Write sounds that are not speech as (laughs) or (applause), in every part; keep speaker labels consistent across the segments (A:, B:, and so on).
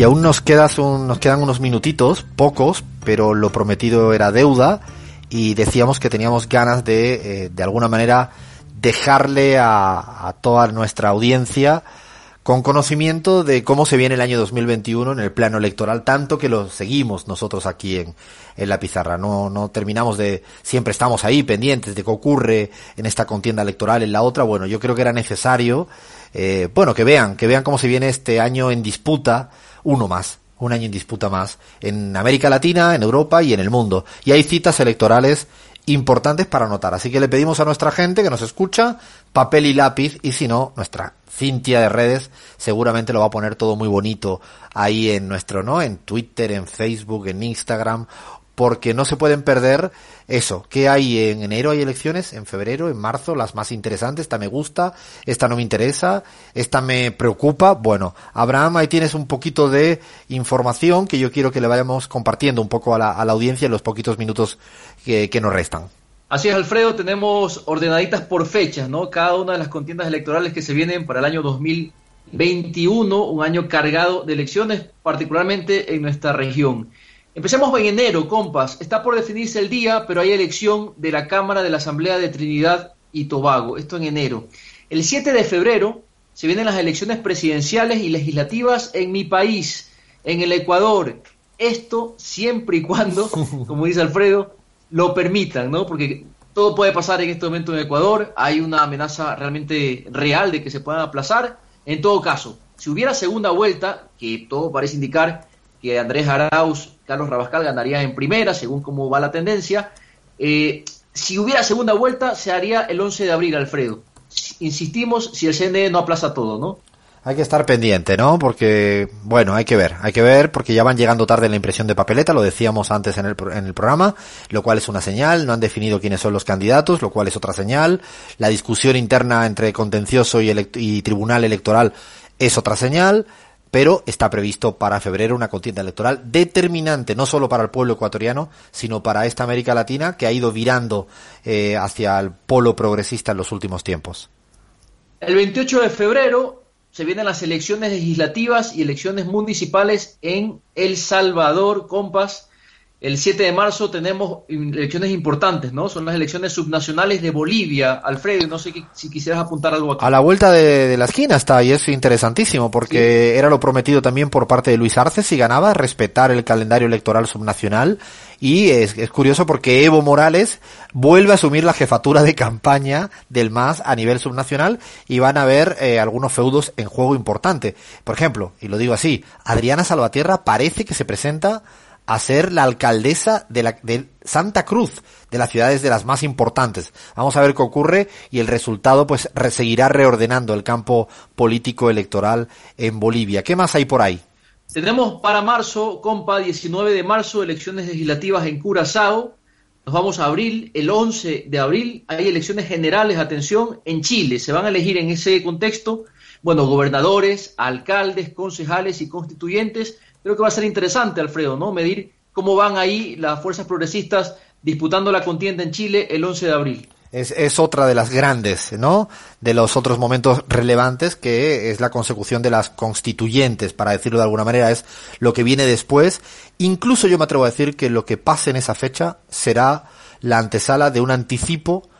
A: Y aún nos, quedan unos minutitos, pocos, pero lo prometido era deuda y decíamos que teníamos ganas de, eh, de alguna manera, dejarle a, a, toda nuestra audiencia con conocimiento de cómo se viene el año 2021 en el plano electoral, tanto que lo seguimos nosotros aquí en, en la pizarra. No, no terminamos de, siempre estamos ahí pendientes de qué ocurre en esta contienda electoral, en la otra. Bueno, yo creo que era necesario, eh, bueno, que vean, que vean cómo se viene este año en disputa uno más, un año en disputa más, en América Latina, en Europa y en el mundo. Y hay citas electorales importantes para anotar. Así que le pedimos a nuestra gente que nos escucha papel y lápiz y si no, nuestra Cintia de redes seguramente lo va a poner todo muy bonito ahí en nuestro, ¿no? En Twitter, en Facebook, en Instagram porque no se pueden perder eso. ¿Qué hay en enero? Hay elecciones, en febrero, en marzo, las más interesantes. Esta me gusta, esta no me interesa, esta me preocupa. Bueno, Abraham, ahí tienes un poquito de información que yo quiero que le vayamos compartiendo un poco a la, a la audiencia en los poquitos minutos que, que nos restan.
B: Así es, Alfredo, tenemos ordenaditas por fechas, ¿no? Cada una de las contiendas electorales que se vienen para el año 2021, un año cargado de elecciones, particularmente en nuestra región. Empecemos en enero, compas. Está por definirse el día, pero hay elección de la Cámara de la Asamblea de Trinidad y Tobago. Esto en enero. El 7 de febrero se vienen las elecciones presidenciales y legislativas en mi país, en el Ecuador. Esto siempre y cuando, (laughs) como dice Alfredo, lo permitan, ¿no? Porque todo puede pasar en este momento en Ecuador. Hay una amenaza realmente real de que se puedan aplazar. En todo caso, si hubiera segunda vuelta, que todo parece indicar que Andrés Arauz, Carlos Rabascal ganaría en primera, según cómo va la tendencia. Eh, si hubiera segunda vuelta, se haría el 11 de abril, Alfredo. Insistimos, si el CNE no aplaza todo, ¿no?
A: Hay que estar pendiente, ¿no? Porque, bueno, hay que ver, hay que ver, porque ya van llegando tarde la impresión de papeleta, lo decíamos antes en el, en el programa, lo cual es una señal, no han definido quiénes son los candidatos, lo cual es otra señal, la discusión interna entre contencioso y, y tribunal electoral es otra señal, pero está previsto para febrero una contienda electoral determinante no solo para el pueblo ecuatoriano, sino para esta América Latina que ha ido virando eh, hacia el polo progresista en los últimos tiempos.
B: El 28 de febrero se vienen las elecciones legislativas y elecciones municipales en El Salvador, compas. El 7 de marzo tenemos elecciones importantes, ¿no? Son las elecciones subnacionales de Bolivia. Alfredo, no sé si quisieras apuntar algo aquí.
A: A la vuelta de, de la esquina está, y es interesantísimo, porque sí. era lo prometido también por parte de Luis Arce, si ganaba, respetar el calendario electoral subnacional. Y es, es curioso porque Evo Morales vuelve a asumir la jefatura de campaña del MAS a nivel subnacional y van a haber eh, algunos feudos en juego importante. Por ejemplo, y lo digo así, Adriana Salvatierra parece que se presenta a ser la alcaldesa de, la, de Santa Cruz, de las ciudades de las más importantes. Vamos a ver qué ocurre y el resultado pues seguirá reordenando el campo político electoral en Bolivia. ¿Qué más hay por ahí?
B: Tenemos para marzo, compa, 19 de marzo, elecciones legislativas en Curazao. Nos vamos a abril, el 11 de abril hay elecciones generales, atención, en Chile. Se van a elegir en ese contexto, bueno, gobernadores, alcaldes, concejales y constituyentes creo que va a ser interesante, Alfredo, ¿no? Medir cómo van ahí las fuerzas progresistas disputando la contienda en Chile el 11 de abril.
A: Es, otra de las grandes, ¿no? De los otros momentos relevantes que es la consecución de las constituyentes, para decirlo de alguna manera, es lo que viene después. Incluso yo me atrevo a decir que lo que pase en esa fecha será la antesala de un anticipo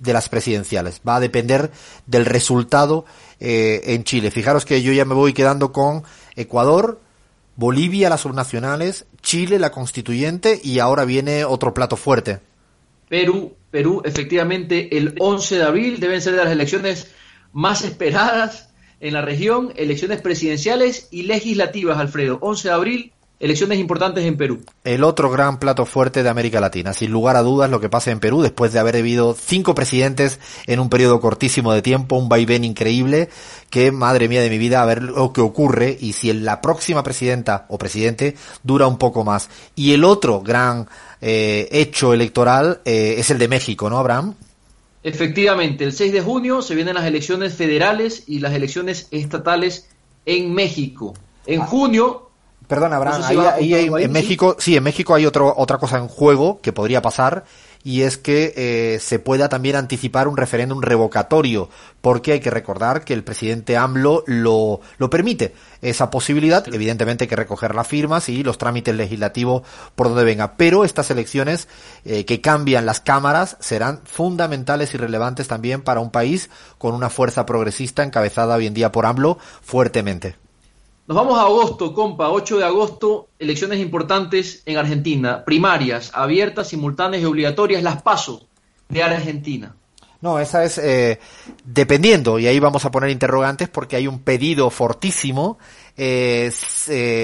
A: de las presidenciales. Va a depender del resultado eh, en Chile. Fijaros que yo ya me voy quedando con Ecuador, Bolivia las subnacionales, Chile la constituyente y ahora viene otro plato fuerte.
B: Perú, Perú, efectivamente, el 11 de abril deben ser de las elecciones más esperadas en la región, elecciones presidenciales y legislativas, Alfredo. 11 de abril, elecciones importantes en Perú.
A: El otro gran plato fuerte de América Latina, sin lugar a dudas, lo que pasa en Perú después de haber habido cinco presidentes en un periodo cortísimo de tiempo, un vaivén increíble, que madre mía de mi vida, a ver lo que ocurre y si la próxima presidenta o presidente dura un poco más. Y el otro gran eh, hecho electoral eh, es el de México, ¿no, Abraham?
B: Efectivamente, el 6 de junio se vienen las elecciones federales y las elecciones estatales en México. En ah. junio
A: Perdón, Abraham, ahí, en México, sí, en México hay otro, otra cosa en juego que podría pasar y es que eh, se pueda también anticipar un referéndum revocatorio, porque hay que recordar que el presidente AMLO lo, lo permite esa posibilidad, evidentemente hay que recoger las firmas y los trámites legislativos por donde venga, pero estas elecciones eh, que cambian las cámaras serán fundamentales y relevantes también para un país con una fuerza progresista encabezada hoy en día por AMLO fuertemente.
B: Nos vamos a agosto, compa, 8 de agosto, elecciones importantes en Argentina, primarias, abiertas, simultáneas y obligatorias, las paso de Argentina.
A: No, esa es eh, dependiendo, y ahí vamos a poner interrogantes porque hay un pedido fortísimo eh,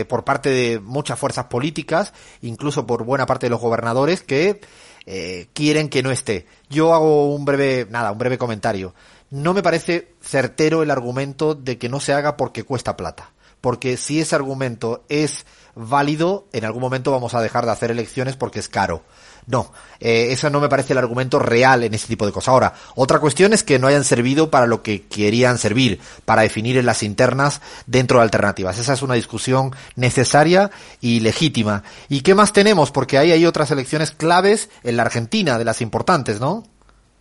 A: por parte de muchas fuerzas políticas, incluso por buena parte de los gobernadores, que eh, quieren que no esté. Yo hago un breve, nada, un breve comentario. No me parece certero el argumento de que no se haga porque cuesta plata porque si ese argumento es válido, en algún momento vamos a dejar de hacer elecciones porque es caro. No, eh, eso no me parece el argumento real en este tipo de cosas. Ahora, otra cuestión es que no hayan servido para lo que querían servir, para definir en las internas dentro de alternativas. Esa es una discusión necesaria y legítima. ¿Y qué más tenemos? Porque ahí hay otras elecciones claves en la Argentina, de las importantes, ¿no?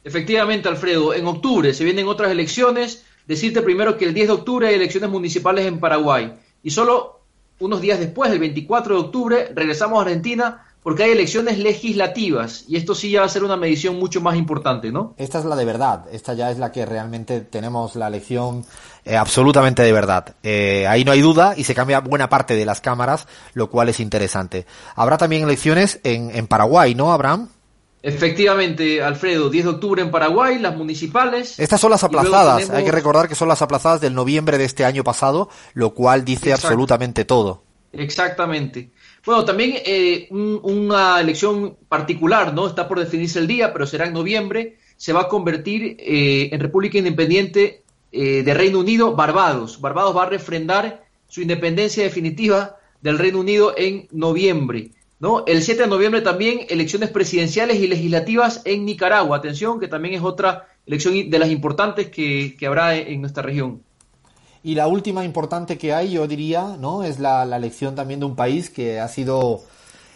B: Efectivamente, Alfredo, en octubre se vienen otras elecciones Decirte primero que el 10 de octubre hay elecciones municipales en Paraguay y solo unos días después, el 24 de octubre, regresamos a Argentina porque hay elecciones legislativas y esto sí ya va a ser una medición mucho más importante, ¿no?
A: Esta es la de verdad, esta ya es la que realmente tenemos la elección eh, absolutamente de verdad. Eh, ahí no hay duda y se cambia buena parte de las cámaras, lo cual es interesante. Habrá también elecciones en, en Paraguay, ¿no, Abraham?
B: Efectivamente, Alfredo, 10 de octubre en Paraguay, las municipales.
A: Estas son las aplazadas, hay que recordar que son las aplazadas del noviembre de este año pasado, lo cual dice absolutamente todo.
B: Exactamente. Bueno, también eh, una elección particular, ¿no? Está por definirse el día, pero será en noviembre. Se va a convertir eh, en República Independiente eh, de Reino Unido, Barbados. Barbados va a refrendar su independencia definitiva del Reino Unido en noviembre. ¿No? El 7 de noviembre también elecciones presidenciales y legislativas en Nicaragua. Atención, que también es otra elección de las importantes que, habrá en nuestra región.
A: Y la última importante que hay, yo diría, ¿no? Es la, elección también de un país que ha sido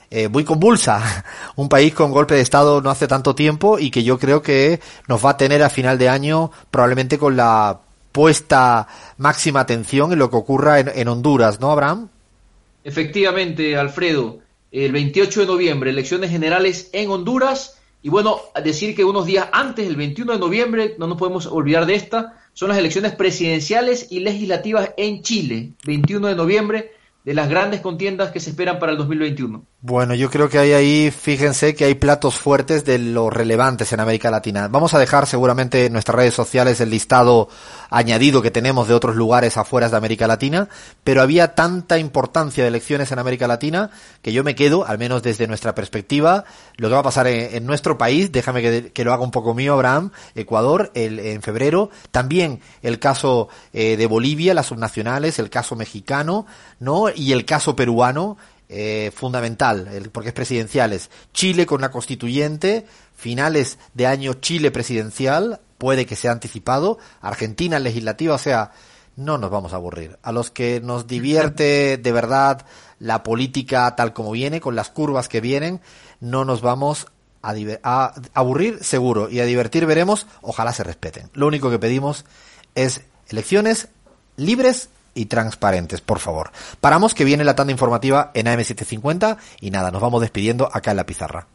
A: eh, muy convulsa. (laughs) Un país con golpe de Estado no hace tanto tiempo y que yo creo que nos va a tener a final de año probablemente con la puesta máxima atención en lo que ocurra en, en Honduras, ¿no, Abraham?
B: Efectivamente, Alfredo el 28 de noviembre, elecciones generales en Honduras. Y bueno, decir que unos días antes, el 21 de noviembre, no nos podemos olvidar de esta, son las elecciones presidenciales y legislativas en Chile, 21 de noviembre, de las grandes contiendas que se esperan para el 2021.
A: Bueno, yo creo que hay ahí, fíjense que hay platos fuertes de los relevantes en América Latina. Vamos a dejar seguramente en nuestras redes sociales el listado añadido que tenemos de otros lugares afuera de América Latina, pero había tanta importancia de elecciones en América Latina que yo me quedo, al menos desde nuestra perspectiva, lo que va a pasar en, nuestro país, déjame que, lo haga un poco mío, Abraham, Ecuador, el, en febrero, también el caso eh, de Bolivia, las subnacionales, el caso mexicano, ¿no? Y el caso peruano, eh, fundamental, porque es presidenciales. Chile con la constituyente, finales de año Chile presidencial, puede que sea anticipado, Argentina legislativa, o sea, no nos vamos a aburrir. A los que nos divierte de verdad la política tal como viene, con las curvas que vienen, no nos vamos a, a, aburrir seguro y a divertir veremos, ojalá se respeten. Lo único que pedimos es elecciones libres y transparentes, por favor. Paramos que viene la tanda informativa en AM750 y nada, nos vamos despidiendo acá en la pizarra.